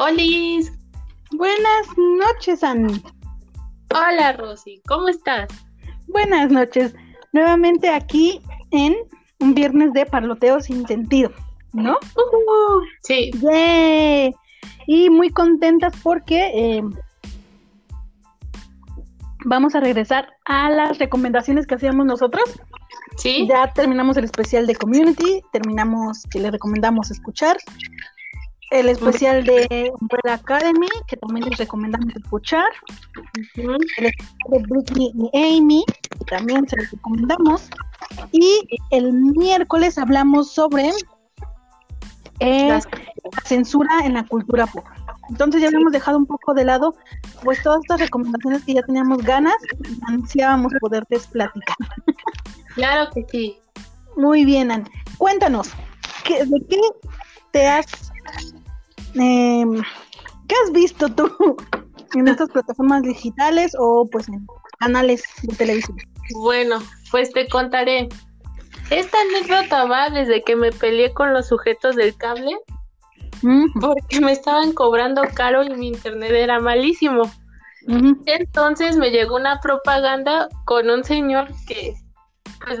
Olis. Buenas noches, Annie. Hola, Rosy. ¿Cómo estás? Buenas noches. Nuevamente aquí en un viernes de parloteo sin sentido, ¿no? Uh, sí. Y muy contentas porque eh, vamos a regresar a las recomendaciones que hacíamos nosotros. Sí. Ya terminamos el especial de Community, terminamos que les recomendamos escuchar. El especial de Umbrella Academy, que también les recomendamos escuchar. El especial de Britney y Amy, que también se los recomendamos. Y el miércoles hablamos sobre eh, la censura en la cultura pop. Entonces ya habíamos dejado un poco de lado pues todas estas recomendaciones que ya teníamos ganas y ansiábamos poderles platicar. Claro que sí. Muy bien, Anne. Cuéntanos, ¿qué- ¿de qué te has... em, ¿Qué has visto tú en estas plataformas digitales o pues en canales de televisión? Bueno, pues te contaré. Esta anécdota va desde que me peleé con los sujetos del cable porque me estaban cobrando caro y mi internet era malísimo. Entonces me llegó una propaganda con un señor que pues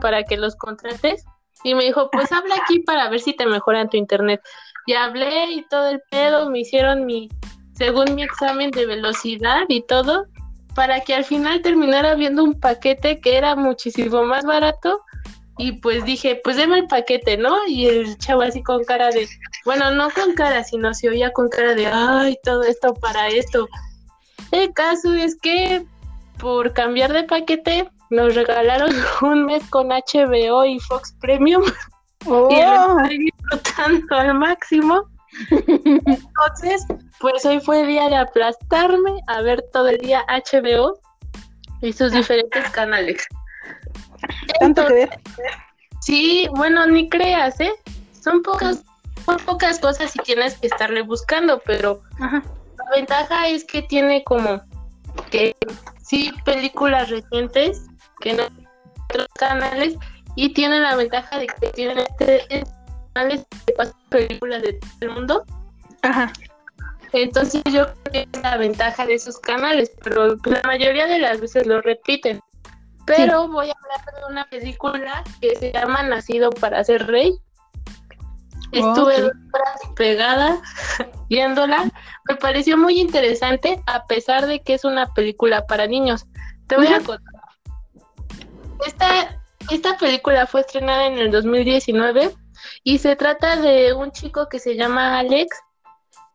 para que los contrates y me dijo, pues habla aquí para ver si te mejoran tu internet. Y hablé y todo el pedo, me hicieron mi, según mi examen de velocidad y todo, para que al final terminara viendo un paquete que era muchísimo más barato. Y pues dije, pues deme el paquete, ¿no? Y el chavo así con cara de, bueno, no con cara, sino se oía con cara de, ay, todo esto para esto. El caso es que por cambiar de paquete nos regalaron un mes con HBO y Fox Premium Oh, y lo estoy disfrutando al máximo. Entonces, pues hoy fue día de aplastarme a ver todo el día HBO y sus diferentes canales. tanto que ver. Sí, bueno, ni creas, ¿eh? Son pocas, son pocas cosas y tienes que estarle buscando, pero Ajá. la ventaja es que tiene como que sí películas recientes que no hay otros canales y tiene la ventaja de que tienen este, canales que pasan películas de todo el mundo. Ajá. Entonces yo creo que es la ventaja de esos canales, pero la mayoría de las veces lo repiten. Pero voy a hablar de una película que se llama Nacido para ser rey. Estuve Ok. dos horas pegada viéndola. Me pareció muy interesante a pesar de que es una película para niños. Te voy a contar. Esta, esta película fue estrenada en el 2019 y se trata de un chico que se llama Alex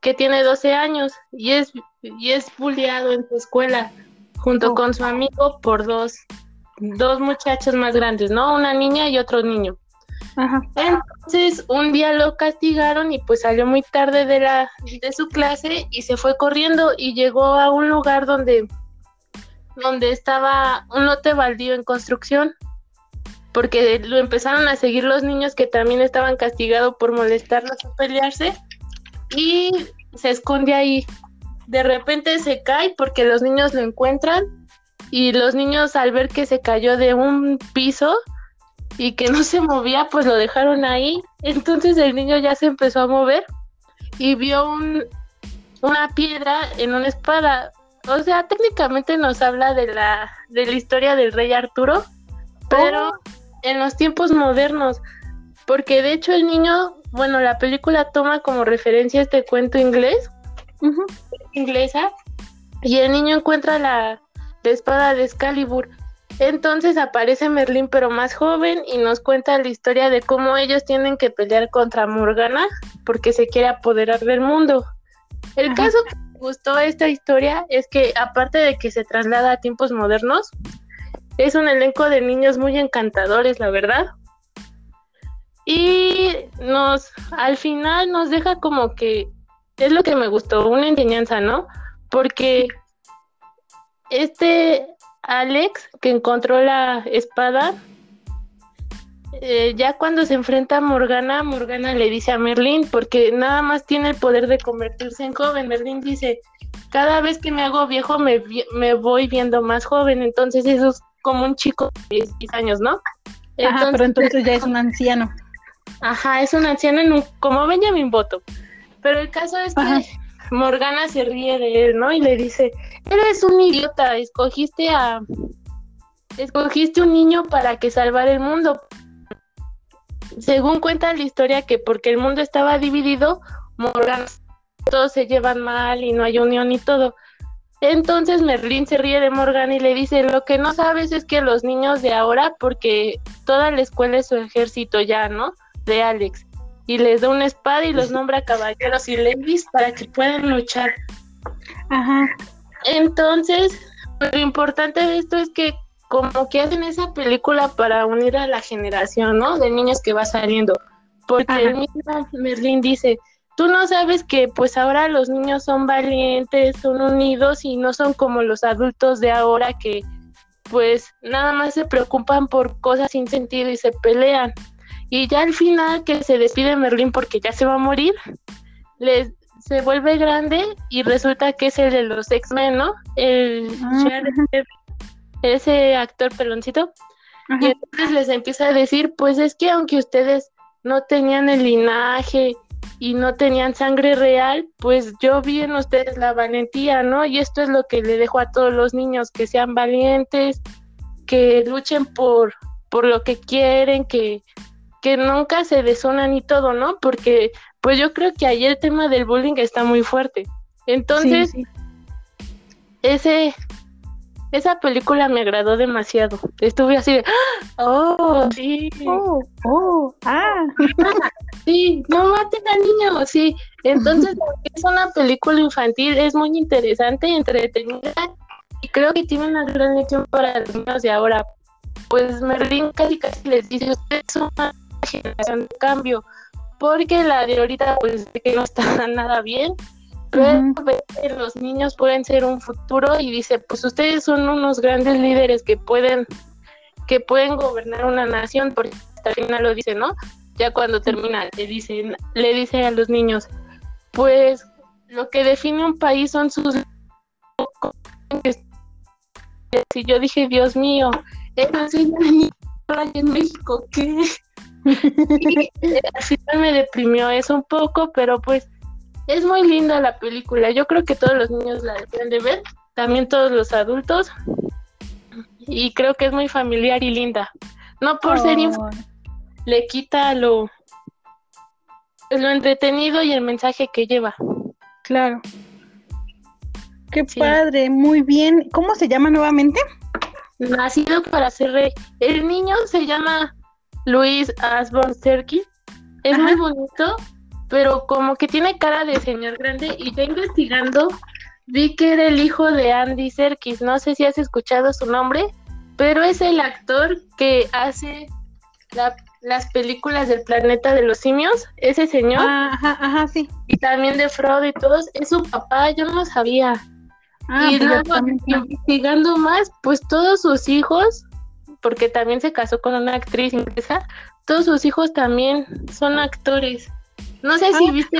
que tiene 12 años y es, y es bulleado en su escuela junto Oh. con su amigo por dos, dos muchachos más grandes, ¿no? Una niña y otro niño. Ajá. Entonces, un día lo castigaron y pues salió muy tarde de la de su clase y se fue corriendo y llegó a un lugar donde donde estaba un lote baldío en construcción porque lo empezaron a seguir los niños que también estaban castigados por molestarlos o pelearse y se esconde ahí. De repente se cae porque los niños lo encuentran y los niños al ver que se cayó de un piso y que no se movía, pues lo dejaron ahí. Entonces el niño ya se empezó a mover y vio un, una piedra en una espada. O sea, técnicamente nos habla de la, de la historia del rey Arturo, pero en los tiempos modernos. Porque de hecho el niño, bueno, la película toma como referencia este cuento inglés, inglesa, y el niño encuentra la, la espada de Excalibur. Entonces aparece Merlín pero más joven y nos cuenta la historia de cómo ellos tienen que pelear contra Morgana porque se quiere apoderar del mundo. El Ajá. caso que me gustó esta historia es que aparte de que se traslada a tiempos modernos, es un elenco de niños muy encantadores, la verdad. Y nos, al final nos deja como que, es lo que me gustó, una enseñanza, ¿no? Porque este Alex que encontró la espada, eh, ya cuando se enfrenta a Morgana, Morgana le dice a Merlín, porque nada más tiene el poder de convertirse en joven. Merlín dice, cada vez que me hago viejo me, me voy viendo más joven, entonces eso es como un chico de 16 años, ¿no? Ajá, pero entonces ya es un anciano. Ajá, es un anciano en un- como Benjamin Button. Pero el caso es que Morgana se ríe de él, ¿no? Y le dice, eres un idiota, escogiste a... Escogiste un niño para que salvara el mundo. Según cuenta la historia que porque el mundo estaba dividido, Morgana todos se llevan mal y no hay unión y todo. Entonces Merlín se ríe de Morgan y le dice, lo que no sabes es que los niños de ahora, porque toda la escuela es su ejército ya, ¿no? De Alex. Y les da una espada y los nombra caballeros y ladies para que puedan luchar. Ajá. Entonces, lo importante de esto es que como que hacen esa película para unir a la generación, ¿no? De niños que va saliendo. Porque el mismo Merlín dice, tú no sabes que pues ahora los niños son valientes, son unidos y no son como los adultos de ahora que pues nada más se preocupan por cosas sin sentido y se pelean. Y ya al final que se despide Merlín porque ya se va a morir, les, se vuelve grande y resulta que es el de los X-Men, ¿no? El ah, ese actor peloncito. Y entonces les empieza a decir, pues es que aunque ustedes no tenían el linaje y no tenían sangre real, pues yo vi en ustedes la valentía, ¿no? Y esto es lo que le dejo a todos los niños, que sean valientes, que luchen por, por lo que quieren, que, que nunca se desunan y todo, ¿no? Porque pues yo creo que ahí el tema del bullying está muy fuerte. Entonces, ese esa película me agradó demasiado. Estuve así de, oh, sí. Oh, oh, ah. Sí, no maten al niño, sí. Entonces, es una película infantil, es muy interesante, entretenida y creo que tiene una gran lección para los niños de ahora. Pues Merlin casi casi les dice, ustedes son una generación de cambio, porque la de ahorita pues que no está nada bien pero los niños pueden ser un futuro y dice, pues ustedes son unos grandes líderes que pueden que pueden gobernar una nación, porque hasta el final lo dice, ¿no? Ya cuando termina le dicen le dice a los niños, pues lo que define un país son sus si yo dije, Dios mío, es así en México, ¿qué? al final me deprimió eso un poco, pero pues es muy linda la película. Yo creo que todos los niños la deben de ver, también todos los adultos. Y creo que es muy familiar y linda. No por ser oh. le quita lo lo entretenido y el mensaje que lleva. Claro. Qué padre, muy bien. ¿Cómo se llama nuevamente? Nacido para ser rey. El niño se llama Luis Asborn Serkis. Es muy bonito pero como que tiene cara de señor grande y ya investigando vi que era el hijo de Andy Serkis, no sé si has escuchado su nombre, pero es el actor que hace las películas del planeta de los simios, ese señor. Ah, ajá, ajá, sí. Y también de Frodo y todos, es su papá, yo no lo sabía. Ah, y luego investigando más, pues todos sus hijos, porque también se casó con una actriz inglesa, todos sus hijos también son actores. No sé si ah. viste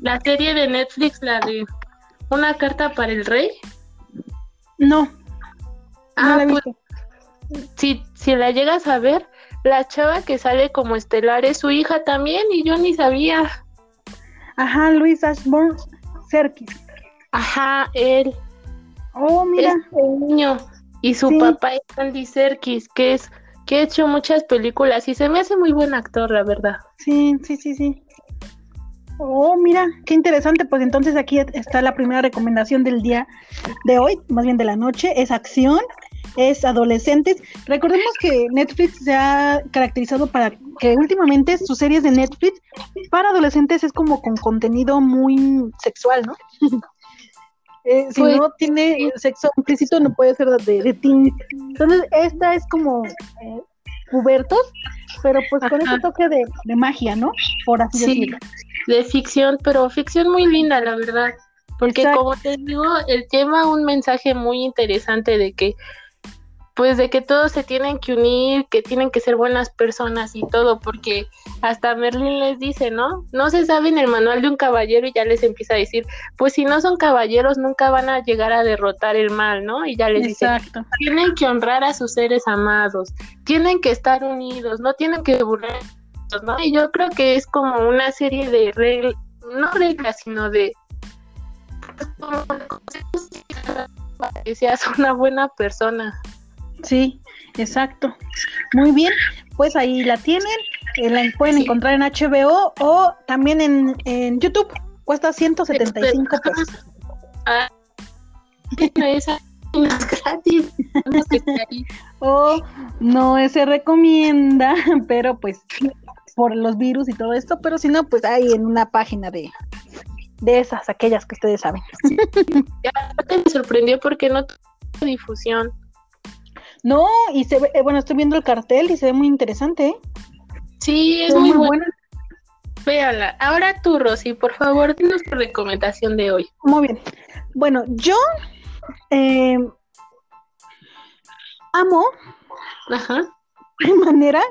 la, serie de Netflix, la de Una carta para el rey. No. Ah, pues, si, si la llegas a ver, la chava que sale como estelar es su hija también y yo ni sabía. Ajá, Luis Ashburn Serkis. Ajá, él. Oh, mira. Este niño. Y su papá es Andy Serkis, que es que ha hecho muchas películas y se me hace muy buen actor, la verdad. Sí, sí, sí, sí. Oh, mira, qué interesante. Pues entonces aquí está la primera recomendación del día de hoy, más bien de la noche, es acción, es adolescentes. Recordemos que Netflix se ha caracterizado para que últimamente sus series de Netflix para adolescentes es como con contenido muy sexual, ¿no? Eh, si pues no tiene sexo implícito no puede ser de, de teen. Entonces esta es como eh, pubertos, pero pues con ese toque de, magia, ¿no? Por así decirlo de ficción, pero ficción muy linda, la verdad. Porque como te digo, el tema un mensaje muy interesante de que pues de que todos se tienen que unir, que tienen que ser buenas personas y todo, porque hasta Merlin les dice, ¿no? No se sabe en el manual de un caballero y ya les empieza a decir, pues si no son caballeros nunca van a llegar a derrotar el mal, ¿no? Y ya les dice, tienen que honrar a sus seres amados, tienen que estar unidos, no tienen que burlar y yo creo que es como una serie de, no reglas, sino de que seas una buena persona. Sí, exacto. Muy bien, pues ahí la tienen, eh, la pueden encontrar en HBO o también en, en YouTube, cuesta 175 pesos. Ah, esa es gratis. o no se recomienda, pero pues por los virus y todo esto, pero si no, pues ahí en una página de, de esas, aquellas que ustedes saben. Ya me sorprendió porque no tuvo difusión. No, y se ve, eh, bueno, estoy viendo el cartel y se ve muy interesante. ¿eh? Sí, es muy, buena. Véala. Ahora tú, Rosy, por favor, dinos tu recomendación de hoy. Muy bien. Bueno, yo eh, amo Ajá. de manera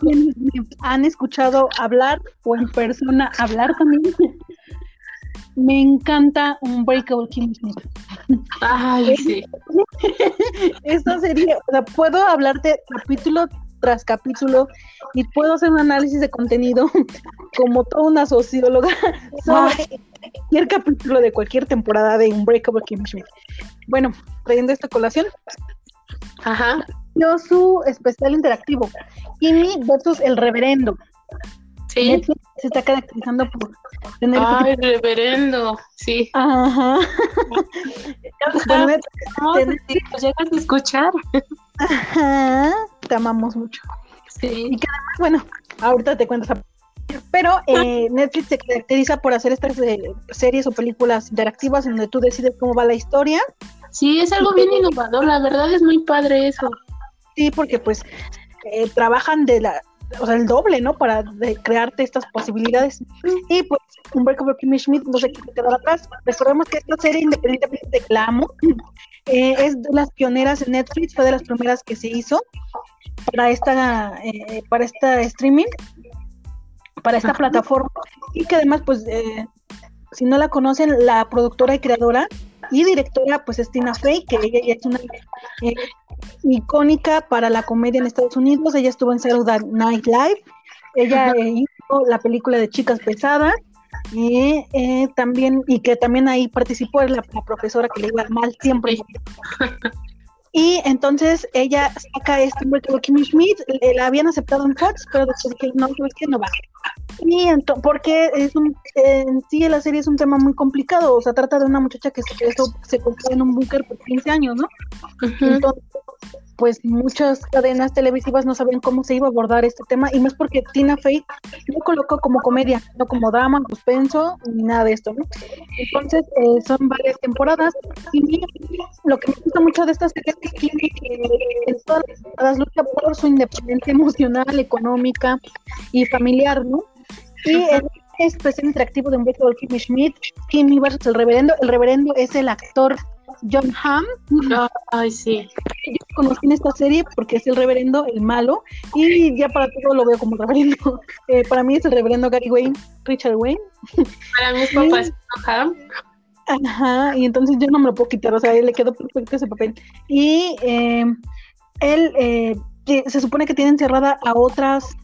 quienes me han escuchado hablar o en persona hablar también. Me encanta un Breakable Kimmy Smith. Ay, sí. Esta sería, o sea, puedo hablarte capítulo tras capítulo y puedo hacer un análisis de contenido como toda una socióloga sobre cualquier capítulo de cualquier temporada de Unbreakable Kimmy Schmidt. Bueno, trayendo esta colación, Ajá. Yo su especial interactivo, Kimmy versus el reverendo. Sí. Netflix se está caracterizando por tener este Ay, reverendo. Sí. Ajá. Bueno, Netflix- Vamos a decir, pues llegas a escuchar. Ajá. Te amamos mucho. Sí. Bueno, ahorita te cuento esa. Pero eh, Netflix se caracteriza por hacer estas eh, series o películas interactivas en donde tú decides cómo va la historia. Sí, es algo bien innovador. La verdad es muy padre eso. Sí, porque pues eh, trabajan de la, o sea, el doble, ¿no? Para de- crearte estas posibilidades. Y pues Unbreakable Kimmy Schmidt no se quiere quedar atrás. Recordemos que esta serie, independientemente de que la amo, eh, es de las pioneras en Netflix, fue de las primeras que se hizo para esta, eh, para esta streaming, para esta Ajá. plataforma. Y que además, pues, eh, si no la conocen, la productora y creadora y directora, pues es Tina Fey, que ella ya es una eh, icónica para la comedia en Estados Unidos. Ella estuvo en Saturday Night Live. Ella eh, hizo la película de Chicas Pesadas. Y eh, también, y que también ahí participó la, la profesora que le iba mal siempre. Y entonces ella saca este Unbreakable Kimmy Schmidt, la habían aceptado en Fox, pero después que no, sabes que no va. Y entonces, porque es un, en sí la serie es un tema muy complicado, o sea, trata de una muchacha que se, se en un búnker por 15 años, ¿no? Entonces, pues muchas cadenas televisivas no sabían cómo se iba a abordar este tema, y es porque Tina Fey lo colocó como comedia, no como drama, suspenso, ni nada de esto, ¿no? Entonces, eh, son varias temporadas, y lo que me gusta mucho de esta serie es que Kimmy, eh, en todas las temporadas lucha por su independencia emocional, económica y familiar, ¿no? Y en este especial interactivo de Unbreakable Kimmy Schmidt, Kimmy versus el reverendo, el reverendo es el actor John Hamm, Ay, sí. yo conocí en esta serie porque es el reverendo, el malo, y ya para todo lo veo como reverendo. Eh, para mí es el reverendo Gary Wayne, Richard Wayne. Para mis papás, ajá. Ajá, y entonces yo no me lo puedo quitar, o sea, le quedó perfecto ese papel. Y eh, él eh, se supone que tiene encerrada a otras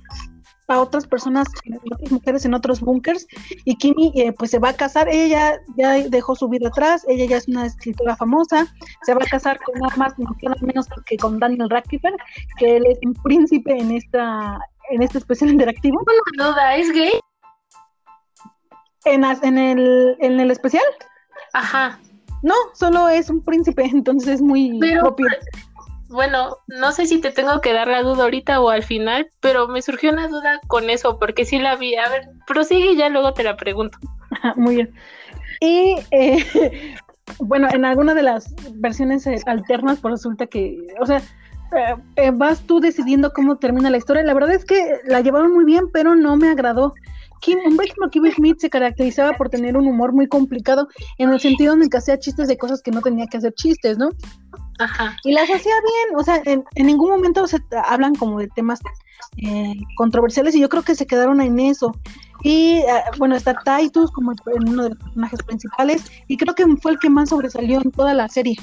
a otras personas, a otras mujeres en otros búnkers, y Kimi eh, pues se va a casar, ella ya, dejó su vida atrás, ella ya es una escritora famosa, se va a casar con nada más nada menos que con Daniel Radcliffe, que él es un príncipe en esta en este especial interactivo. Una duda, ¿es gay? En, en, el, en el especial, Ajá. no, solo es un príncipe, entonces es muy Pero- propio. Bueno, no sé si te tengo que dar la duda ahorita o al final, pero me surgió una duda con eso, porque sí la vi. A ver, prosigue y ya luego te la pregunto. Muy bien. Y eh, bueno, en alguna de las versiones eh, alternas, pues resulta que, o sea, eh, eh, vas tú decidiendo cómo termina la historia. La verdad es que la llevaron muy bien, pero no me agradó. Kim, un como Kimmy Smith se caracterizaba por tener un humor muy complicado en el sentido en el que hacía chistes de cosas que no tenía que hacer chistes, ¿no? Ajá. Y las hacía bien, o sea, en, en ningún momento se hablan como de temas eh, controversiales y yo creo que se quedaron en eso. Y eh, bueno, está Titus como uno de los personajes principales y creo que fue el que más sobresalió en toda la serie.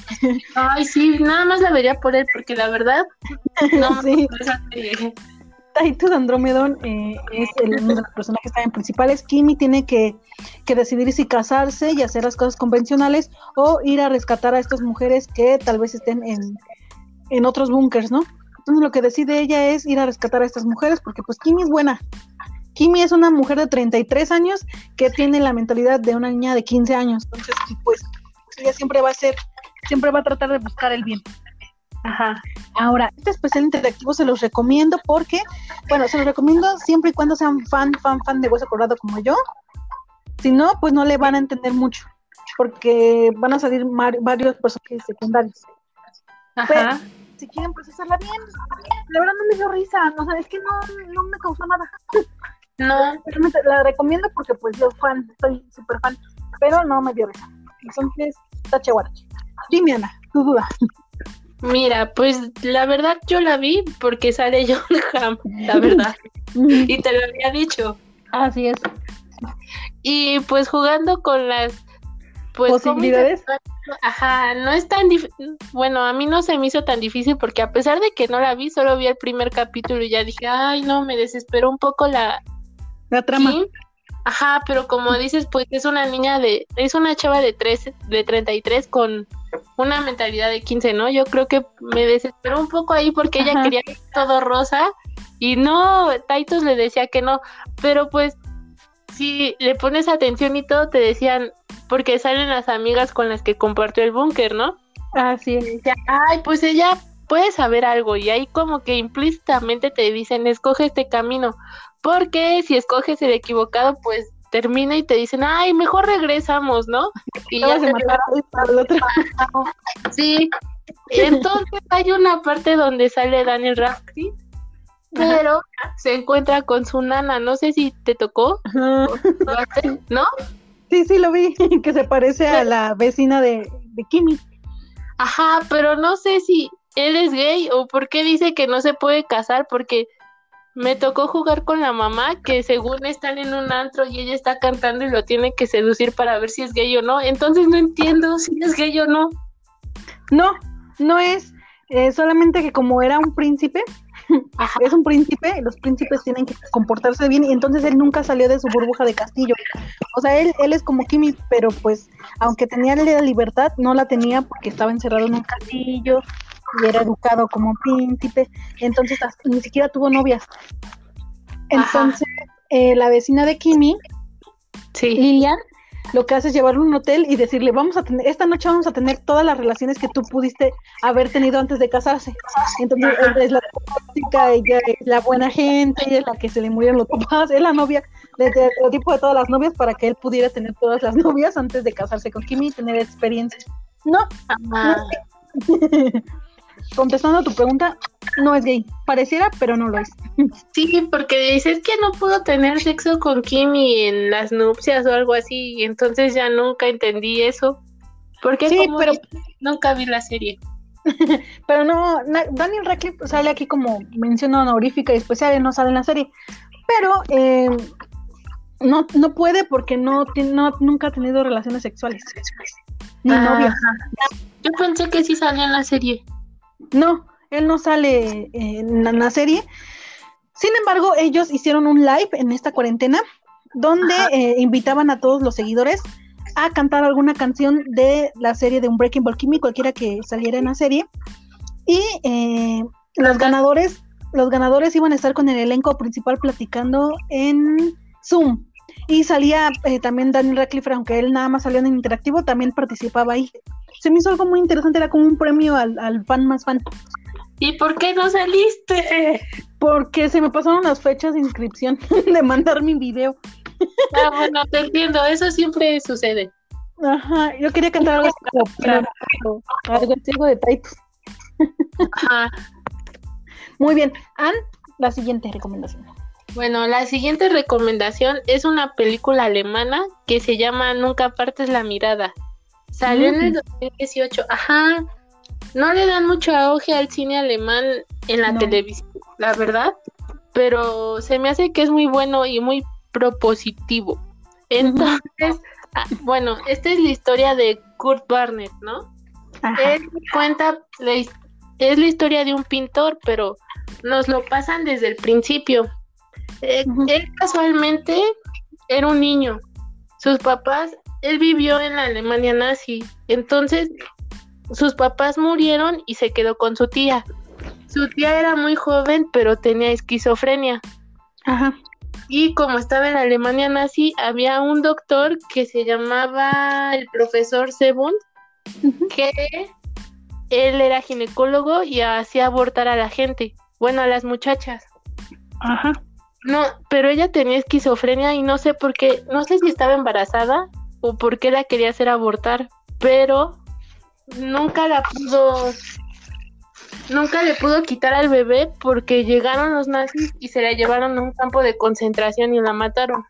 Ay, sí, nada más la vería por él, porque la verdad no Sí. serie. Titus Andromedon eh, es el, uno de los personajes también principales. Kimi tiene que, que, decidir si casarse y hacer las cosas convencionales o ir a rescatar a estas mujeres que tal vez estén en, en otros búnkers, ¿no? Entonces lo que decide ella es ir a rescatar a estas mujeres porque pues Kimi es buena. Kimi es una mujer de 33 años que tiene la mentalidad de una niña de 15 años. Entonces, pues ella siempre va a ser, siempre va a tratar de buscar el bien. Ajá. Ahora, este especial interactivo se los recomiendo porque, bueno, se los recomiendo siempre y cuando sean fan, fan, fan de Hueso Colorado como yo. Si no, pues no le van a entender mucho, porque van a salir varios personajes secundarios. Ajá. si quieren procesarla bien, la verdad no me dio risa, no sé, es que no, no me causó nada. No, la recomiendo porque pues yo fan, estoy súper fan, pero no me dio risa. Entonces, tache Dime, Ana, tu duda. Mira, pues la verdad yo la vi porque sale John Hamm, la verdad. y te lo había dicho. Así es. Y pues jugando con las pues, posibilidades. Ajá, no es tan difícil. Bueno, a mí no se me hizo tan difícil porque a pesar de que no la vi, solo vi el primer capítulo y ya dije, ay, no, me desesperó un poco la, la trama. Ajá, pero como dices, pues es una niña de, es una chava de tres, de 33 con una mentalidad de 15, ¿no? Yo creo que me desesperó un poco ahí porque ella quería todo rosa y no, Titus le decía que no, pero pues si le pones atención y todo te decían, porque salen las amigas con las que compartió el búnker, ¿no? Así es. Ay, pues ella puede saber algo y ahí como que implícitamente te dicen, escoge este camino, porque si escoges el equivocado, pues termina y te dicen, ay, mejor regresamos, ¿no? Y ya se el otro. Sí. Entonces hay una parte donde sale Daniel Radcliffe, pero se encuentra con su nana. No sé si te tocó, ¿no? Sí, sí, lo vi, que se parece a la vecina de, de Kimi. Ajá, pero no sé si él es gay o por qué dice que no se puede casar, porque me tocó jugar con la mamá que según están en un antro y ella está cantando y lo tiene que seducir para ver si es gay o no. Entonces no entiendo si es gay o no. No, no es. Eh, solamente que como era un príncipe, es un príncipe, los príncipes tienen que comportarse bien y entonces él nunca salió de su burbuja de castillo. O sea, él, él es como Kimi, pero pues aunque tenía la libertad, no la tenía porque estaba encerrado en un castillo, y era educado como príncipe, entonces ni siquiera tuvo novias. Entonces, eh, la vecina de Kimi, Lilian, lo que hace es llevarlo a un hotel y decirle, vamos a tener, esta noche vamos a tener todas las relaciones que tú pudiste haber tenido antes de casarse. Entonces, es la tóxica, ella es la buena gente, ella es la que se le murieron los papás, es la novia, el tipo de todas las novias para que él pudiera tener todas las novias antes de casarse con Kimi y tener experiencia. No, no contestando a tu pregunta, no es gay. Pareciera, pero no lo es. Sí, porque dices que no puedo tener sexo con Kimi en las nupcias o algo así, y entonces ya nunca entendí eso. Porque sí, pero nunca vi la serie. pero no, Daniel Radcliffe sale aquí como mención honorífica y especial, no sale en la serie. Pero eh, no, no puede porque no, no nunca ha tenido relaciones sexuales. Ni novia. Yo pensé que sí salía en la serie. No, él no sale en la serie. Sin embargo, ellos hicieron un live en esta cuarentena donde eh, invitaban a todos los seguidores a cantar alguna canción de la serie de Unbreaking Ball Kimmy, cualquiera que saliera en la serie. Y eh, los ganadores, los ganadores iban a estar con el elenco principal platicando en Zoom. Y salía eh, también Daniel Radcliffe, aunque él nada más salió en interactivo, también participaba ahí se me hizo algo muy interesante, era como un premio al, al fan más fan. ¿Y por qué no saliste? Porque se me pasaron las fechas de inscripción de mandar mi video. Ah, bueno, te entiendo, eso siempre sucede. Ajá, yo quería cantar algo como algo de Titus. Ajá. Muy bien, Ann, la siguiente recomendación. Bueno, la siguiente recomendación es una película alemana que se llama Nunca partes la mirada. Salió en el 2018. Ajá. No le dan mucho auge al cine alemán en la televisión, la verdad. Pero se me hace que es muy bueno y muy propositivo. Entonces, ah, bueno, esta es la historia de Kurt Barnett, ¿no? Él cuenta, es la historia de un pintor, pero nos lo pasan desde el principio. Eh, él casualmente era un niño. Sus papás, él vivió en la Alemania nazi. Entonces, sus papás murieron y se quedó con su tía. Su tía era muy joven, pero tenía esquizofrenia. Ajá. Y como estaba en la Alemania nazi, había un doctor que se llamaba el profesor Sebund, que él era ginecólogo y hacía abortar a la gente, bueno, a las muchachas. Ajá. No, pero ella tenía esquizofrenia y no sé por qué, no sé si estaba embarazada o por qué la quería hacer abortar, pero nunca la pudo nunca le pudo quitar al bebé porque llegaron los nazis y se la llevaron a un campo de concentración y la mataron.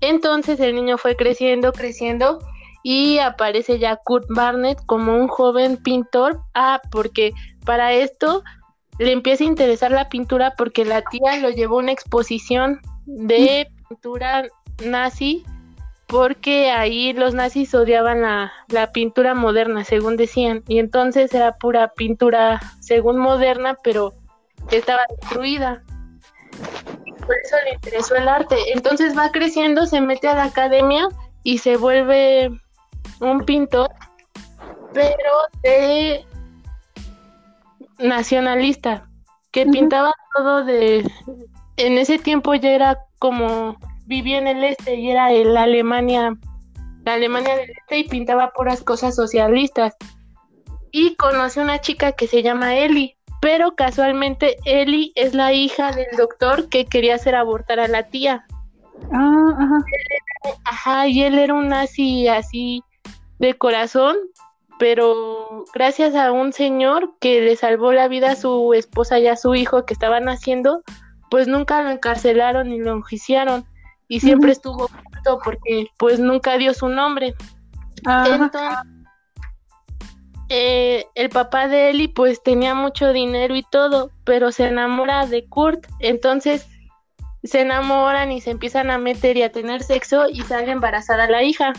Entonces el niño fue creciendo, creciendo y aparece ya Kurt Barnett como un joven pintor. Ah, porque para esto le empieza a interesar la pintura porque la tía lo llevó a una exposición de pintura nazi porque ahí los nazis odiaban la, la, pintura moderna, según decían, y entonces era pura pintura, según moderna, pero estaba destruida. Por eso le interesó el arte. Entonces va creciendo, se mete a la academia y se vuelve un pintor, pero de nacionalista, que pintaba todo de... En ese tiempo ya era como vivía en el este y era la Alemania, la Alemania del este y pintaba puras cosas socialistas. Y conoce una chica que se llama Eli, pero casualmente Eli es la hija del doctor que quería hacer abortar a la tía. Ah, ajá. Ajá, y él era un nazi así de corazón, pero gracias a un señor que le salvó la vida a su esposa y a su hijo que estaban naciendo, pues nunca lo encarcelaron ni lo enjuiciaron y siempre estuvo oculto porque pues nunca dio su nombre. Entonces, eh, el papá de Eli pues tenía mucho dinero y todo, pero se enamora de Kurt, entonces se enamoran y se empiezan a meter y a tener sexo y sale embarazada la hija.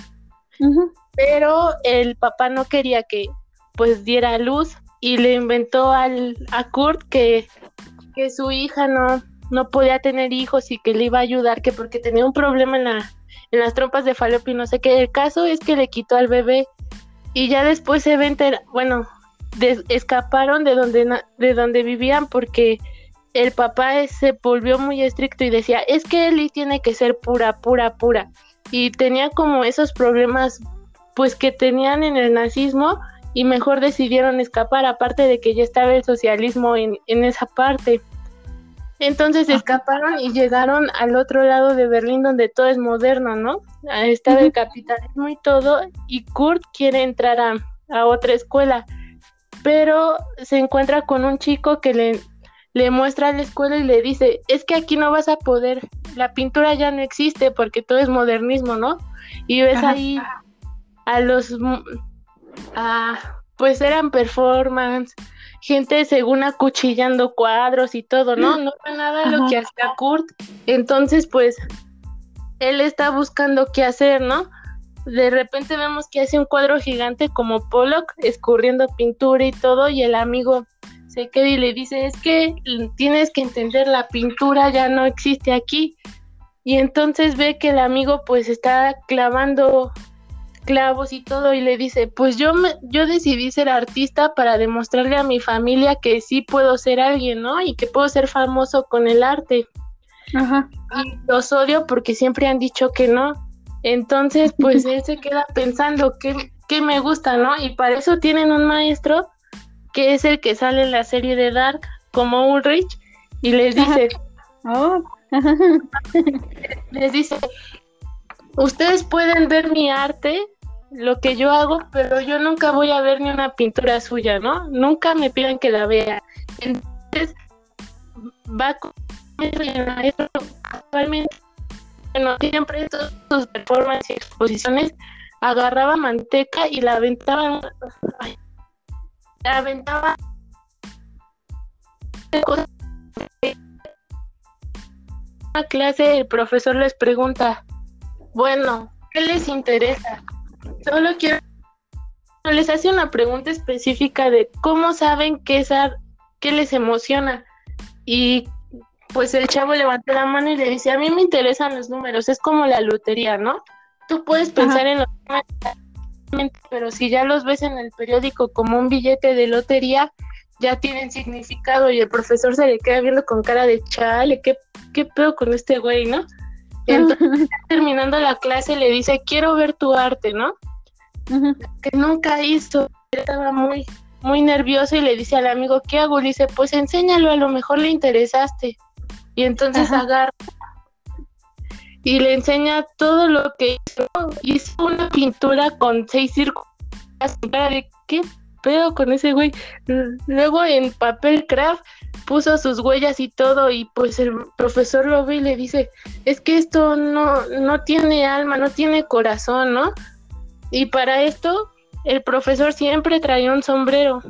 Pero el papá no quería que pues diera luz y le inventó al, a Kurt que, que su hija no, no podía tener hijos y que le iba a ayudar, que porque tenía un problema en, la, en las trompas de falopio no sé qué. El caso es que le quitó al bebé y ya después se ve bueno, escaparon de donde, de donde vivían porque el papá se volvió muy estricto y decía, es que Eli tiene que ser pura, pura, pura. Y tenía como esos problemas pues que tenían en el nazismo y mejor decidieron escapar, aparte de que ya estaba el socialismo en, en esa parte. Entonces escaparon y llegaron al otro lado de Berlín donde todo es moderno, ¿no? Está el capitalismo y todo, y Kurt quiere entrar a, a, otra escuela, pero se encuentra con un chico que le, le muestra la escuela y le dice, es que aquí no vas a poder, la pintura ya no existe porque todo es modernismo, ¿no? Y ves ahí a los, a, pues eran performance, gente según acuchillando cuadros y todo, ¿no? No fue nada lo que hacía Kurt. Entonces, pues, él está buscando qué hacer, ¿no? De repente vemos que hace un cuadro gigante como Pollock, escurriendo pintura y todo, y el amigo y le dice, es que tienes que entender, la pintura ya no existe aquí. Y entonces ve que el amigo pues está clavando clavos y todo y le dice, pues yo me, yo decidí ser artista para demostrarle a mi familia que sí puedo ser alguien, ¿no? Y que puedo ser famoso con el arte. Ajá. Y los odio porque siempre han dicho que no. Entonces, pues él se queda pensando que, que me gusta, ¿no? Y para eso tienen un maestro que es el que sale en la serie de Dark como Ulrich y les dice, oh. les dice, ustedes pueden ver mi arte lo que yo hago, pero yo nunca voy a ver ni una pintura suya, ¿no? Nunca me piden que la vea. Entonces, va con actualmente, bueno, siempre todas sus performances y exposiciones agarraba manteca y la aventaba, la aventaba en una clase el profesor les pregunta, bueno, ¿qué les interesa? Solo quiero les hace una pregunta específica de cómo saben qué, qué les emociona. y pues el chavo levantó la mano y le dice, a mí me interesan los números, es como la lotería, ¿no? Tú puedes pensar en los números, pero si ya los ves en el periódico como un billete de lotería, ya tienen significado y el profesor se le queda viendo con cara de chale, ¿qué, qué pedo con este güey, no? Entonces, terminando la clase, le dice, quiero ver tu arte, ¿no? Que nunca hizo, estaba muy, muy nervioso y le dice al amigo, ¿qué hago? Le dice, pues enséñalo, a lo mejor le interesaste. Y entonces agarra y le enseña todo lo que hizo. Hizo una pintura con seis círculos. qué pedo con ese güey. Luego en papel craft puso sus huellas y todo y pues el profesor lo ve y le dice, es que esto no, no tiene alma, no tiene corazón, ¿no? Y para esto el profesor siempre traía un sombrero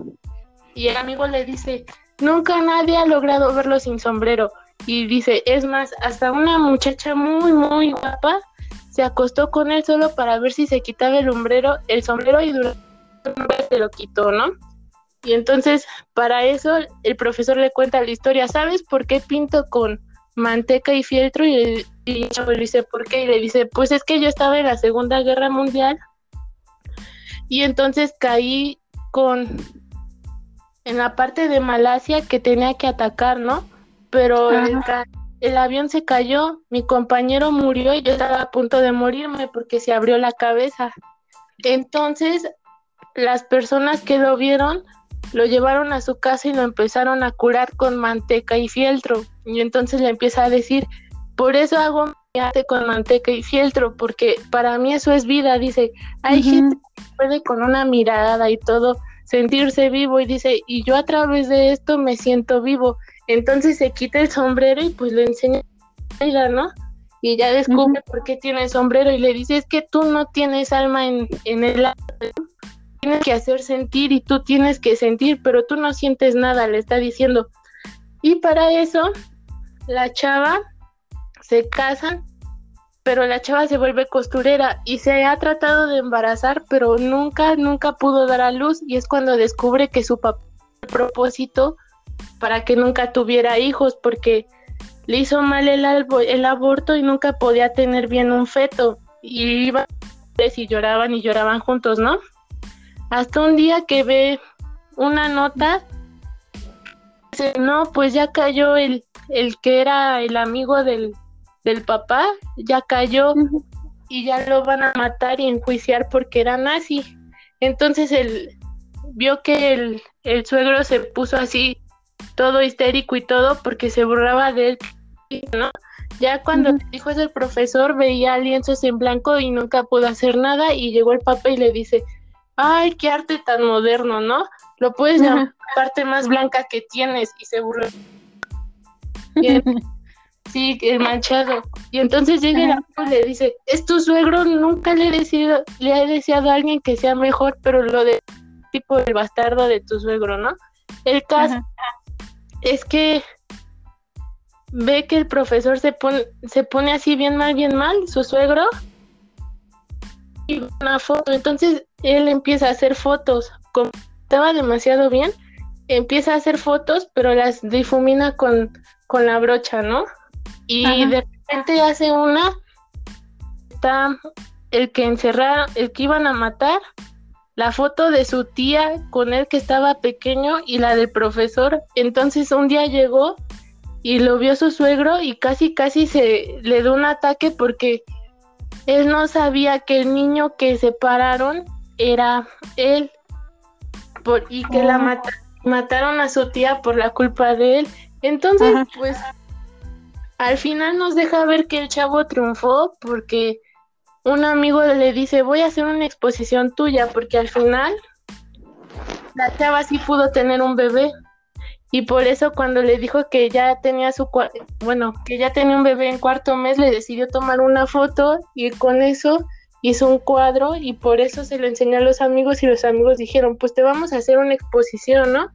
y el amigo le dice, nunca nadie ha logrado verlo sin sombrero. Y dice, es más, hasta una muchacha muy, muy guapa se acostó con él solo para ver si se quitaba el sombrero, el sombrero y durante se lo quitó, ¿no? Y entonces, para eso, el profesor le cuenta la historia. ¿Sabes por qué pinto con manteca y fieltro? Y, el, y le dice, ¿por qué? Y le dice, pues es que yo estaba en la Segunda Guerra Mundial y entonces caí con en la parte de Malasia que tenía que atacar, ¿no? Pero el, el, avión se cayó, mi compañero murió y yo estaba a punto de morirme porque se abrió la cabeza. Entonces, las personas que lo vieron lo llevaron a su casa y lo empezaron a curar con manteca y fieltro. Y entonces le empieza a decir, por eso hago con manteca y fieltro, porque para mí eso es vida, dice, hay gente que puede con una mirada y todo sentirse vivo y dice, y yo a través de esto me siento vivo. Entonces se quita el sombrero y pues le enseña, ¿no? Y ya descubre por qué tiene el sombrero y le dice, es que tú no tienes alma en, en el arte, tienes que hacer sentir y tú tienes que sentir, pero tú no sientes nada, le está diciendo. Y para eso, la chava se casan, pero la chava se vuelve costurera y se ha tratado de embarazar, pero nunca, nunca pudo dar a luz y es cuando descubre que su papá propósito para que nunca tuviera hijos porque le hizo mal el, el aborto y nunca podía tener bien un feto y iban y lloraban y lloraban juntos, ¿no? Hasta un día que ve una nota, dice, no, pues ya cayó el, el que era el amigo del, del papá ya cayó y ya lo van a matar y enjuiciar porque era nazi. Entonces él vio que el, el suegro se puso así todo histérico y todo porque se burlaba de él, ¿no? Ya cuando dijo eso el profesor veía lienzos en blanco y nunca pudo hacer nada y llegó el papá y le dice, ay, qué arte tan moderno, ¿no? Lo puedes llamar la parte más blanca que tienes y se burló. Sí, el manchado. Y entonces llega el y le dice, es tu suegro, nunca le he deseado, le he deseado a alguien que sea mejor, pero lo de tipo el bastardo de tu suegro, ¿no? El caso es que ve que el profesor se pone, se pone así bien mal, bien mal, su suegro, y una foto. Entonces él empieza a hacer fotos, como estaba demasiado bien, empieza a hacer fotos, pero las difumina con, con la brocha, ¿no? Y de repente hace una, está el que encerraron, el que iban a matar, la foto de su tía con él que estaba pequeño y la del profesor. Entonces un día llegó y lo vio su suegro y casi casi se le dio un ataque porque él no sabía que el niño que separaron era él por, y que la oh. mataron a su tía por la culpa de él. Entonces, pues al final nos deja ver que el chavo triunfó porque un amigo le dice, voy a hacer una exposición tuya, porque al final la chava sí pudo tener un bebé. Y por eso cuando le dijo que ya tenía su bueno, que ya tenía un bebé en cuarto mes, le decidió tomar una foto y con eso hizo un cuadro y por eso se lo enseñó a los amigos y los amigos dijeron, pues te vamos a hacer una exposición, ¿no?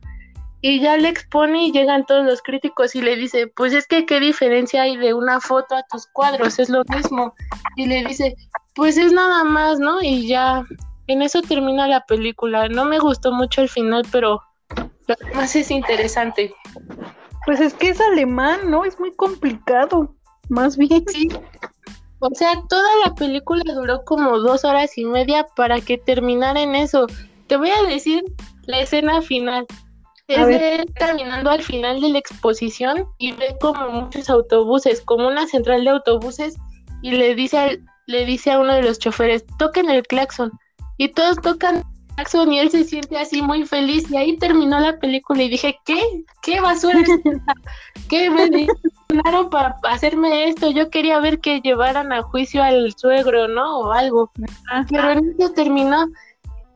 y ya le expone y llegan todos los críticos y le dice, pues es que qué diferencia hay de una foto a tus cuadros, es lo mismo. Y le dice, pues es nada más, ¿no? Y ya en eso termina la película. No me gustó mucho el final, pero lo demás es interesante. Pues es que es alemán, ¿no? Es muy complicado, más bien. Sí. O sea, toda la película duró como dos horas y media para que terminara en eso. Te voy a decir la escena final. Es de él caminando al final de la exposición y ve como muchos autobuses, como una central de autobuses, y le dice, le dice a uno de los choferes, toquen el claxon. Y todos tocan y él se siente así muy feliz y ahí terminó la película y dije, ¿qué? ¿Qué basura es esta? ¿Qué me para hacerme esto? Yo quería ver que llevaran a juicio al suegro, ¿no? O algo. Pero eso terminó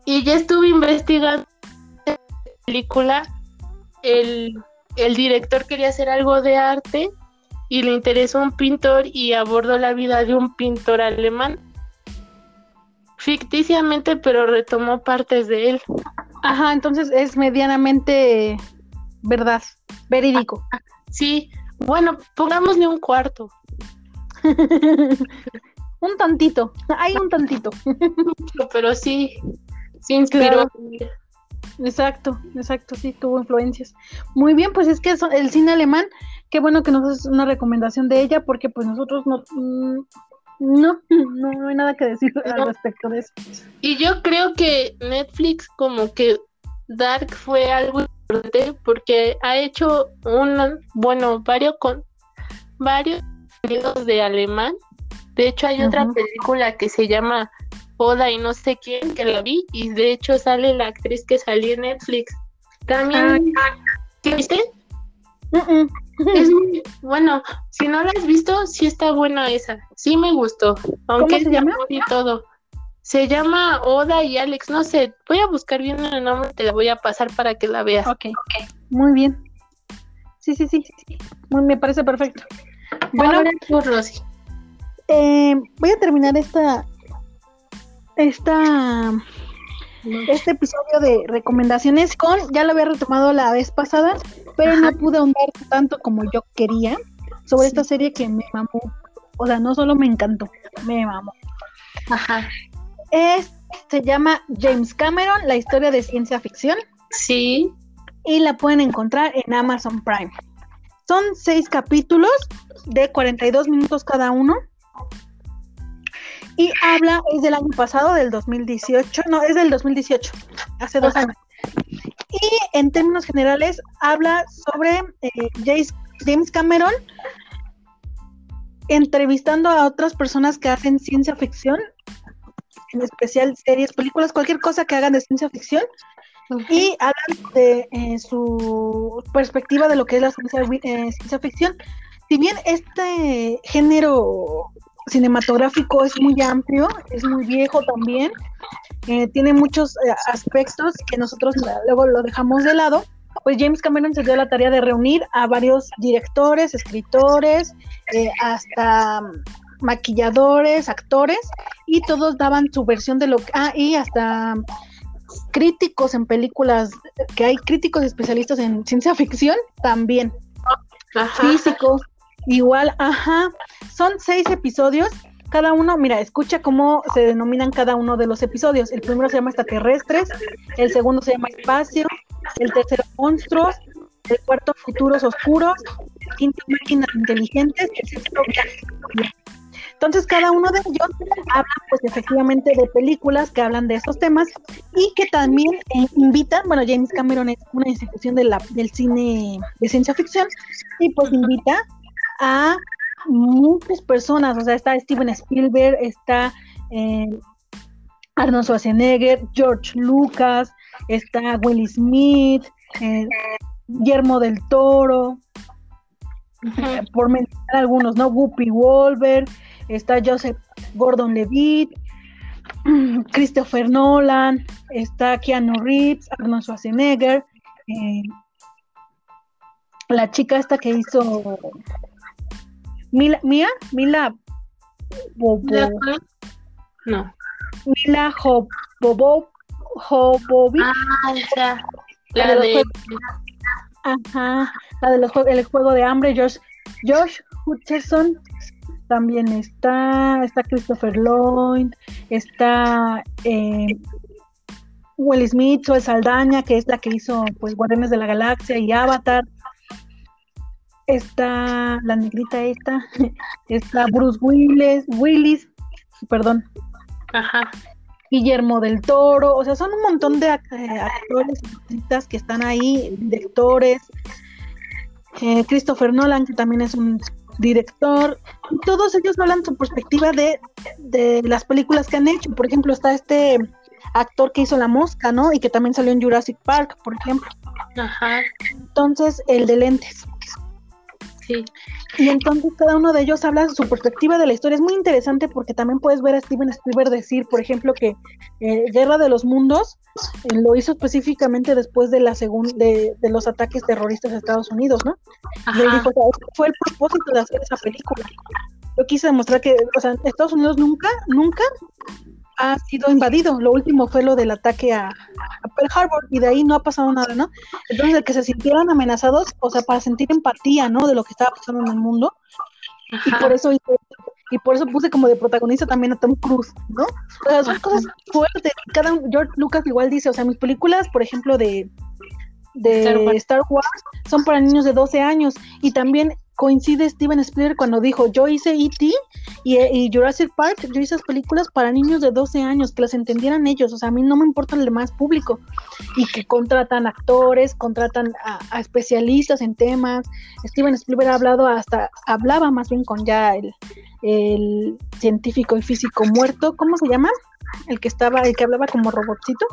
y ya estuve investigando la película. El, el director quería hacer algo de arte y le interesó un pintor y abordó la vida de un pintor alemán ficticiamente, pero retomó partes de él. Ajá, entonces es medianamente verdad, verídico. Sí, bueno, pongámosle un cuarto. un tantito, hay un tantito. pero sí, sí inspiró. Exacto, exacto, sí, tuvo influencias. Muy bien, pues es que el cine alemán, qué bueno que nos haces una recomendación de ella, porque pues nosotros no, mm, no, no, hay nada que decir al respecto de eso. Y yo creo que Netflix como que Dark fue algo importante porque ha hecho un, bueno, varios con varios de alemán. De hecho hay otra película que se llama Oda y no sé quién que la vi y de hecho sale la actriz que salió en Netflix. También, ah. ¿viste? Es muy, bueno, si no la has visto, sí está buena esa. Sí me gustó. Aunque se llama? Y todo. Se llama Oda y Alex. No sé, voy a buscar bien el nombre, te la voy a pasar para que la veas. Ok, muy bien. Sí, sí, sí. Muy, me parece perfecto. Bueno, Rosy. Eh, voy a terminar esta esta este episodio de recomendaciones con, ya lo había retomado la vez pasada, pero no pude ahondar tanto como yo quería sobre esta serie que me mamó. O sea, no solo me encantó, me mamó. Ajá. Es, se llama James Cameron, la historia de ciencia ficción. Sí. Y la pueden encontrar en Amazon Prime. Son seis capítulos de 42 minutos cada uno. Y habla, es del año pasado, del 2018, no, es del 2018, hace dos años. Y en términos generales habla sobre eh, James Cameron entrevistando a otras personas que hacen ciencia ficción, en especial series, películas, cualquier cosa que hagan de ciencia ficción, y hablan de eh, su perspectiva de lo que es la ciencia, eh, ciencia ficción. Si bien este género cinematográfico es muy amplio, es muy viejo también, eh, tiene muchos eh, aspectos que nosotros luego lo dejamos de lado, pues James Cameron se dio la tarea de reunir a varios directores, escritores, eh, hasta maquilladores, actores, y todos daban su versión de lo que... Ah, y hasta críticos en películas, que hay críticos especialistas en ciencia ficción también, físicos, Igual, ajá. Son seis episodios. Cada uno, mira, escucha cómo se denominan cada uno de los episodios. El primero se llama extraterrestres, el segundo se llama espacio, el tercero monstruos, el cuarto futuros oscuros, el quinto máquinas inteligentes, el Entonces, cada uno de ellos habla, pues, efectivamente de películas que hablan de esos temas y que también eh, invitan, bueno, James Cameron es una institución de la, del cine de ciencia ficción y pues invita a muchas personas, o sea, está Steven Spielberg, está eh, Arnold Schwarzenegger, George Lucas, está Will Smith, eh, Guillermo del Toro, eh, por mencionar algunos, ¿no? Whoopi Wolver, está Joseph Gordon-Levitt, Christopher Nolan, está Keanu Reeves, Arnold Schwarzenegger, la chica esta que hizo Mila, Mía, Mila No. Mila Jobobo, Jobovic. Ah, ya. La, de, Ajá, la de los el juego de hambre, Josh, Josh Hutcherson también está, está Christopher Lloyd, está eh, Will Smith, Zoe Saldaña, que es la que hizo pues Guardianes de la Galaxia y Avatar. Está la negrita esta, está Bruce Willis, Willis, perdón. Ajá. Guillermo del Toro, o sea, son un montón de eh, actores que están ahí, directores, eh, Christopher Nolan, que también es un director, y todos ellos hablan su perspectiva de, de las películas que han hecho. Por ejemplo, está este actor que hizo La Mosca, ¿no? Y que también salió en Jurassic Park, por ejemplo. Ajá. Entonces, el de lentes. Sí. Y entonces cada uno de ellos habla su perspectiva de la historia. Es muy interesante porque también puedes ver a Steven Spielberg decir, por ejemplo, que eh, Guerra de los Mundos eh, lo hizo específicamente después de la de, de, los ataques terroristas de Estados Unidos, ¿no? Y él dijo, o sea, fue el propósito de hacer esa película. Yo quise demostrar que, o sea, Estados Unidos nunca, nunca ha sido invadido. Lo último fue lo del ataque a, Pearl Harbor y de ahí no ha pasado nada, ¿no? Entonces, el que se sintieran amenazados, o sea, para sentir empatía, ¿no? De lo que estaba pasando en el mundo. Y por eso y por eso puse como de protagonista también a Tom Cruise, ¿no? O sea, son cosas fuertes. Cada George Lucas igual dice, o sea, mis películas, por ejemplo, de de Star Wars. son para niños de 12 años y también coincide Steven Spielberg cuando dijo, yo hice E.T. Y, Jurassic Park, yo hice esas películas para niños de 12 años, que las entendieran ellos, o sea, a mí no me importa el demás público, y que contratan actores, contratan a, especialistas en temas. Steven Spielberg ha hablado hasta, hablaba más bien con ya el, el científico y físico muerto, ¿cómo se llama? El que estaba, el que hablaba como robotcito.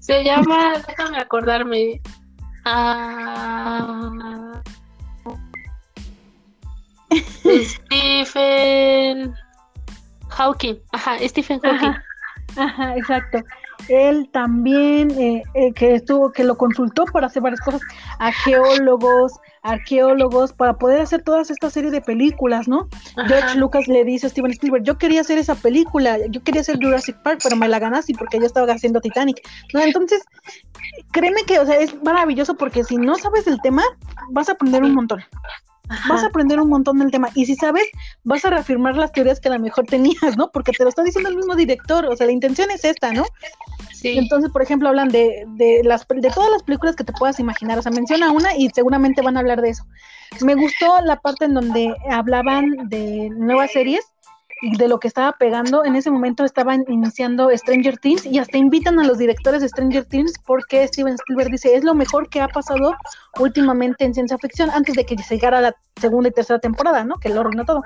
se llama, déjame acordarme. Ah, Stephen Hawking. Ajá, Stephen Hawking. Ajá, exacto. Él también, eh, eh, que estuvo, que lo consultó para hacer varias cosas, a geólogos, arqueólogos, para poder hacer toda esta serie de películas, ¿no? George Lucas le dice a Steven Spielberg, yo quería hacer esa película, yo quería hacer Jurassic Park, pero me la ganaste porque yo estaba haciendo Titanic. ¿no? Entonces, créeme que, o sea, es maravilloso porque si no sabes del tema, vas a aprender un montón vas a aprender un montón del tema. Y si sabes, vas a reafirmar las teorías que a lo mejor tenías, ¿no? Porque te lo está diciendo el mismo director, o sea, la intención es esta, ¿no? Sí. Entonces, por ejemplo, hablan de, de, las, de todas las películas que te puedas imaginar, o sea, menciona una y seguramente van a hablar de eso. Me gustó la parte en donde hablaban de nuevas series de lo que estaba pegando. En ese momento estaban iniciando Stranger Things y hasta invitan a los directores de Stranger Things porque Steven Spielberg dice es lo mejor que ha pasado últimamente en ciencia ficción antes de que llegara la segunda y tercera temporada, ¿no? Que lo arruinó todo.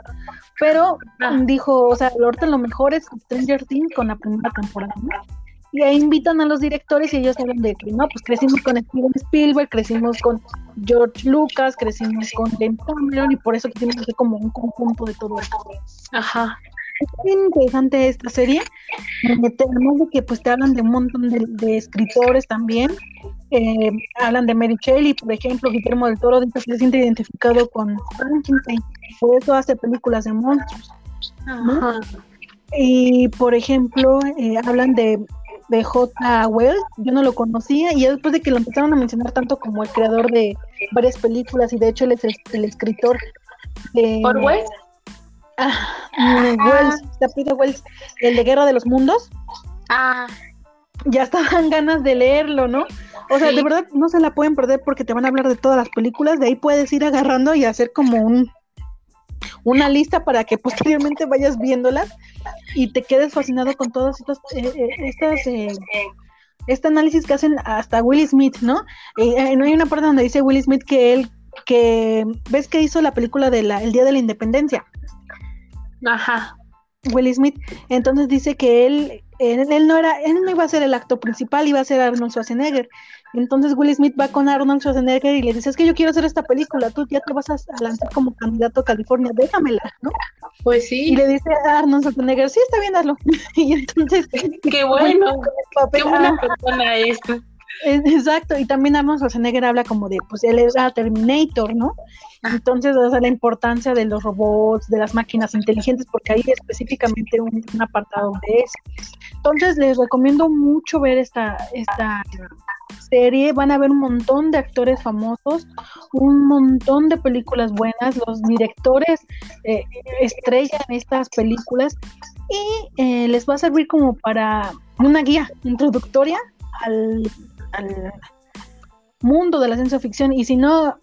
Pero ah. dijo, o sea, ahorita lo mejor es Stranger Things con la primera temporada, ¿no? Y ahí invitan a los directores y ellos hablan de que, no, pues crecimos con Steven Spielberg, crecimos con George Lucas, crecimos con James Cameron y por eso tenemos que ser como un conjunto de todo esto. Ajá. Es muy interesante esta serie, además de que pues te hablan de un montón de, escritores también, eh, hablan de Mary Shelley, por ejemplo, Guillermo del Toro dice que se siente identificado con Frankenstein, por eso hace películas de monstruos. Ajá. Y por ejemplo, eh, hablan de de J. Wells, yo no lo conocía y después de que lo empezaron a mencionar tanto como el creador de varias películas y de hecho él es el, escritor de... ¿Por Wells? Ah, Wells. Wells, el de Guerra de los Mundos. Ah. Ya estaban ganas de leerlo, ¿no? O sea, de verdad no se la pueden perder porque te van a hablar de todas las películas, de ahí puedes ir agarrando y hacer como un una lista para que posteriormente vayas viéndolas y te quedes fascinado con todas estas, eh, eh, estas eh, este análisis que hacen hasta Will Smith, ¿no? no hay una parte donde dice Will Smith que él, que ves que hizo la película de la, El Día de la Independencia. Ajá. Will Smith. Entonces dice que él, él, no era, él no iba a ser el acto principal, iba a ser Arnold Schwarzenegger. Entonces Will Smith va con Arnold Schwarzenegger y le dice, es que yo quiero hacer esta película, tú ya te vas a lanzar como candidato a California, déjamela, ¿no? Pues sí. Y le dice a Arnold Schwarzenegger, sí, está bien, hazlo. y entonces... Qué bueno, qué buena persona esta. Exacto, y también Arnold Schwarzenegger habla como de, pues él es Terminator, ¿no? Entonces, o sea, la importancia de los robots, de las máquinas inteligentes, porque hay específicamente un, apartado de eso. Entonces, les recomiendo mucho ver esta, esta serie. Van a ver un montón de actores famosos, un montón de películas buenas. Los directores eh, estrellan estas películas y eh, les va a servir como para una guía introductoria al mundo de la ciencia ficción y si no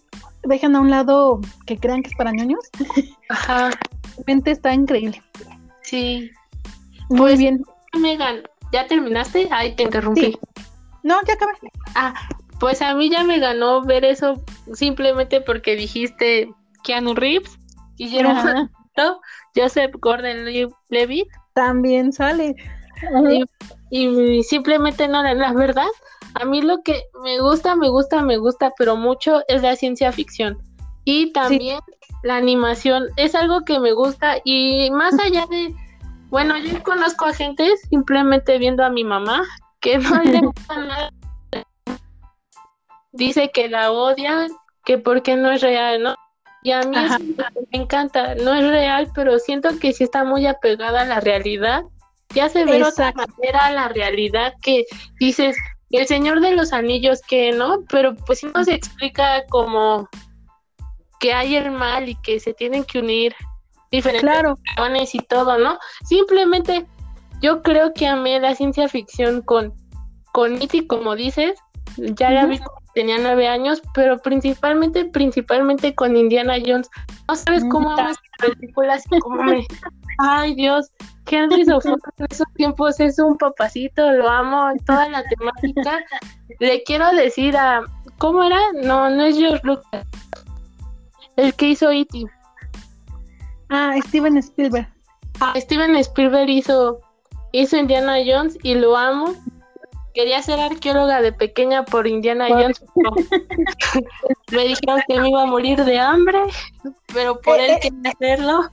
dejan a un lado que crean que es para ñoños, Ajá, realmente está increíble. sí. Muy Pues- bien. Megan, ¿ya terminaste? Ay, te interrumpí. Sí. No, ya acabé. Ah, pues a mí ya me ganó ver eso simplemente porque dijiste Keanu Reeves, Guillermo Toro, Joseph Gordon-Levitt También sale. y, y simplemente no, la- la verdad, a mí lo que me gusta, me gusta, me gusta, pero mucho es la ciencia ficción y también la animación es algo que me gusta y más allá de, bueno, yo conozco a gente simplemente viendo a mi mamá que no le gusta nada. Dice que la odian, que porque no es real, ¿no? Y a mí eso me encanta, no es real, pero siento que sí está muy apegada a la realidad. Te hace ver otra manera la realidad que dices, el Señor de los Anillos que no, pero pues sí nos explica como que hay el mal y que se tienen que unir diferentes Claro, y todo, ¿no? Simplemente yo creo que amé la ciencia ficción con con E.T., como dices, ya la Ujú. vi tenía nueve años, pero principalmente, principalmente con Indiana Jones. No sabes cómo amo esas películas y cómo me... Ay, Dios, que Henry Sofía en esos tiempos es un papacito, lo amo, toda la temática. Le quiero decir a... ¿Cómo era? No, no es George Lucas. El que hizo E.T. ah, Steven Spielberg. Ah, Steven Spielberg hizo, hizo Indiana Jones y lo amo. Quería ser arqueóloga de pequeña por Indiana Jones, pero me dijeron que me iba a morir de hambre, pero por Eh, él eh. quería hacerlo.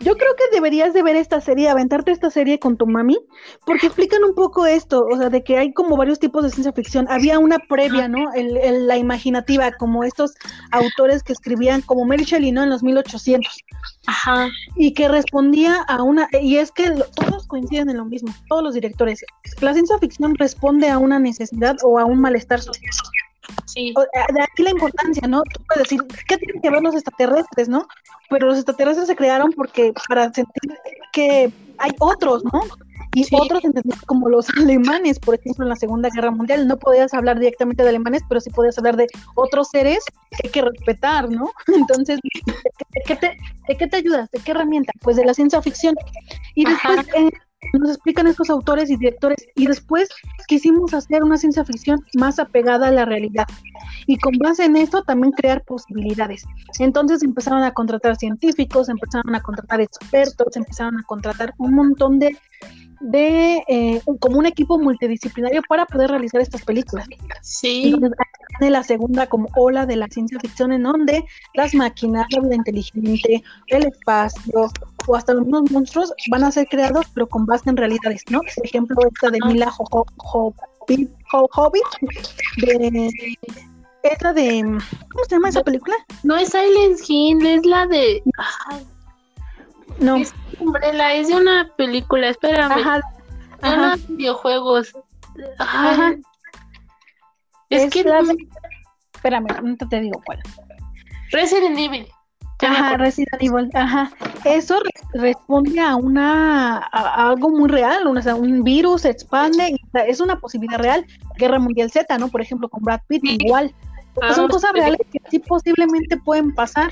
Yo creo que deberías de ver esta serie, aventarte esta serie con tu mami, porque explican un poco esto, o sea, de que hay como varios tipos de ciencia ficción. Había una previa, ¿no? El, el- la imaginativa, como estos autores que escribían, como Mary Shelley, ¿no? En los 1800, Ajá, y que respondía a una, y es que lo- todos coinciden en lo mismo, todos los directores. La ciencia ficción responde a una necesidad o a un malestar social. Sí, eh, De aquí la importancia, ¿no? Tú puedes decir, ¿qué tienen que ver los extraterrestres, no? Pero los extraterrestres se crearon porque para sentir que hay otros, ¿no? Y Sí. otros como los alemanes, por ejemplo, en la Segunda Guerra Mundial. No podías hablar directamente de alemanes, pero sí podías hablar de otros seres que hay que respetar, ¿no? Entonces, ¿de qué- de qué te, de qué te ayudas? ¿De qué herramienta? Pues de la ciencia ficción. Y después eh, nos explican estos autores y directores. Y después quisimos hacer una ciencia ficción más apegada a la realidad y con base en esto también crear posibilidades. Entonces empezaron a contratar científicos, empezaron a contratar expertos, empezaron a contratar un montón de, de eh, un- como un equipo multidisciplinario para poder realizar estas películas. sí, Entonces viene la segunda como ola de la ciencia ficción en donde las máquinas, la vida inteligente, el espacio o hasta los mismos monstruos van a ser creados pero con base en realidades, ¿no? Por ejemplo, esta de Mila Jovovich, de esta de ¿cómo se llama esa película? no es Silent Hill, es la de... Ay, No, Es- Umbrella, es de una película, espérame, ajá, de ajá, unos videojuegos. Ay, Ajá. Es, Es que la no- espérame, no te digo cuál. Resident Evil. Ajá. Resident Evil, ajá. Eso re- responde a una a, a algo muy real, o sea, un virus se expande y es una posibilidad real. Guerra Mundial Z, ¿no? Por ejemplo, con Brad Pitt Sí. igual. Ah, Son cosas sí. reales que sí posiblemente pueden pasar.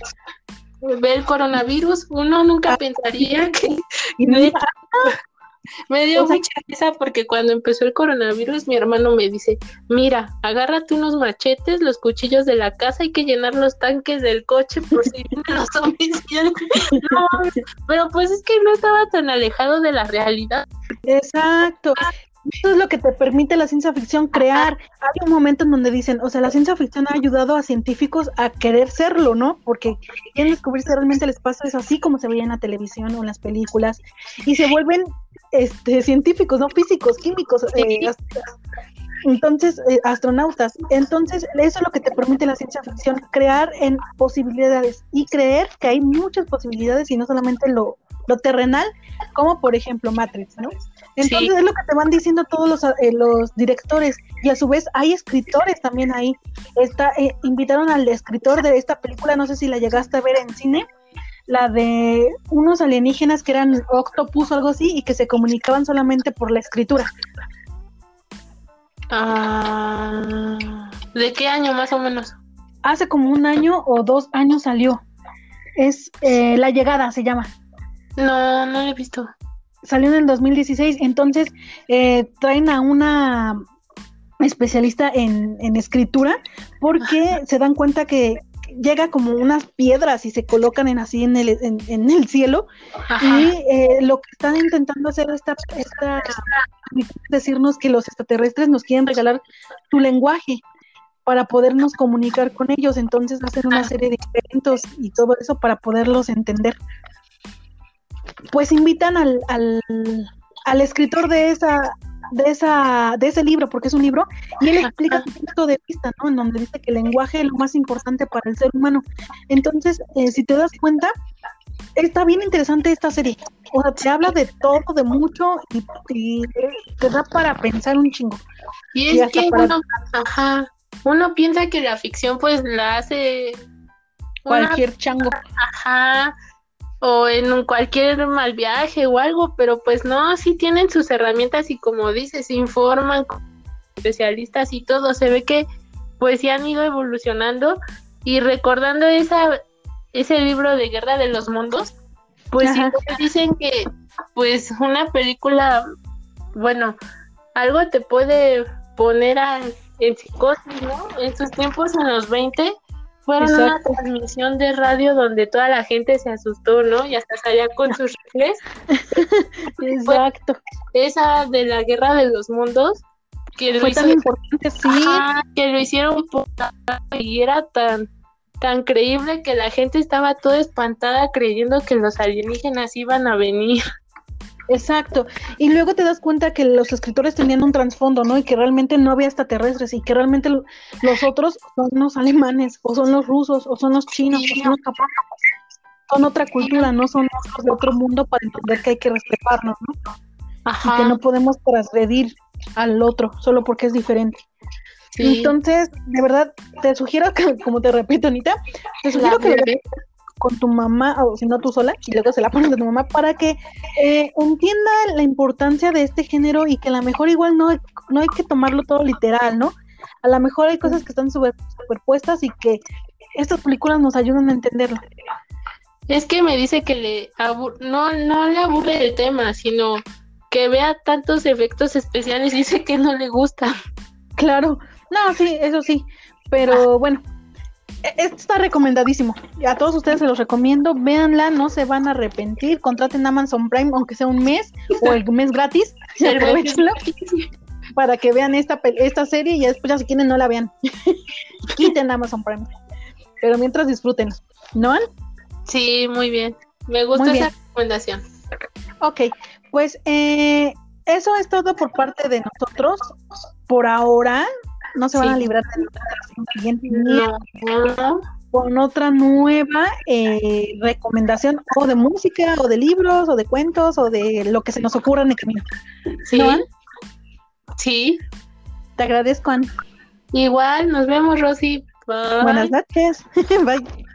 Ve el coronavirus, uno nunca Ah. pensaría que hecho, me dio O sea- mucha risa porque cuando empezó el coronavirus mi hermano me dice, mira, agárrate unos machetes, los cuchillos de la casa, hay que llenar los tanques del coche por si vienen los zombies. "No mames". pero pues es que no estaba tan alejado de la realidad. Exacto. Eso es lo que te permite la ciencia ficción crear. Hay un momento en donde dicen, o sea, la ciencia ficción ha ayudado a científicos a querer serlo, ¿no? Porque quieren descubrir si realmente el espacio es así como se veía en la televisión o en las películas y se vuelven este, científicos, ¿no? Físicos, químicos, eh, entonces, eh, astronautas. Entonces, eso es lo que te permite la ciencia ficción, crear en posibilidades y creer que hay muchas posibilidades y no solamente lo, lo terrenal, como por ejemplo Matrix, ¿no? Entonces Sí. es lo que te van diciendo todos los, eh, los directores y a su vez hay escritores también ahí. Está, eh, invitaron al escritor de esta película, no sé si la llegaste a ver en cine, la de unos alienígenas que eran octopus o algo así y que se comunicaban solamente por la escritura. Ah, ¿De qué año más o menos? Hace como un año o dos años salió. Es eh, La Llegada, se llama. No, no lo he visto. Salió en el 2016, entonces eh, traen a una especialista en, en escritura porque se dan cuenta que llega como unas piedras y se colocan en así en el, en, el cielo y eh, lo que están intentando hacer esta, esta decirnos que los extraterrestres nos quieren regalar su lenguaje para podernos comunicar con ellos, entonces hacen una serie de eventos y todo eso para poderlos entender. Pues invitan al, al, al escritor de esa de esa de ese libro porque es un libro y él explica su punto de vista no en donde dice que el lenguaje es lo más importante para el ser humano. Entonces eh, si te das cuenta está bien interesante esta serie. O sea te habla de todo de mucho y, te da para pensar un chingo. Y es que uno, ajá, uno piensa que la ficción pues la hace cualquier chango. Ajá o en un cualquier mal viaje o algo, pero pues no, sí tienen sus herramientas y como dices, informan con especialistas y todo, se ve que pues sí han ido evolucionando. Y recordando esa ese libro de Guerra de los Mundos, pues sí dicen que pues una película, bueno, algo te puede poner a, en psicosis, ¿no? En sus tiempos, en los 20, fueron una transmisión de radio donde toda la gente se asustó, ¿no? Y hasta salía con sus rifles. Exacto. esa de la guerra de los mundos. Que Fue tan importante, sí. que lo hicieron por y era tan tan creíble que la gente estaba toda espantada creyendo que los alienígenas iban a venir. Exacto. Y luego te das cuenta que los escritores tenían un trasfondo, ¿no? Y que realmente no había extraterrestres y que realmente los otros son los alemanes o son los rusos o son los chinos o son los japoneses. Son otra cultura, no son los de otro mundo para entender que hay que respetarnos, ¿no? Ajá. Y que no podemos transgredir al otro solo porque es diferente. Entonces, de verdad, te sugiero que, como te repito, Anita, te sugiero que con tu mamá, o si no tú sola, y luego se la pones a tu mamá para que eh, entienda la importancia de este género y que a lo mejor igual no, no hay que tomarlo todo literal, ¿no? A lo mejor hay cosas que están superpuestas y que estas películas nos ayudan a entenderlo. Es que me dice que le no, no le aburre el tema, sino que vea tantos efectos especiales y dice que no le gusta. Claro, no, sí, eso sí, pero bueno, e-, esto está recomendadísimo. A todos ustedes se los recomiendo. Véanla, no se van a arrepentir. Contraten Amazon Prime, aunque sea un mes o el mes gratis. Aprovechenlo para que vean esta, esta serie y después, ya si quieren, no la vean. Quiten Amazon Prime. Pero mientras disfruten. ¿No? Sí, muy bien. Me gusta esa recomendación. Ok, pues eh, eso es todo por parte de nosotros. Por ahora, no se van a librar de la siguiente con otra nueva eh, recomendación o de música o de libros o de cuentos o de lo que se nos ocurra en el camino. Sí. Sí. Te agradezco, Anne. Igual, nos vemos, Rosy. Buenas noches. Bye.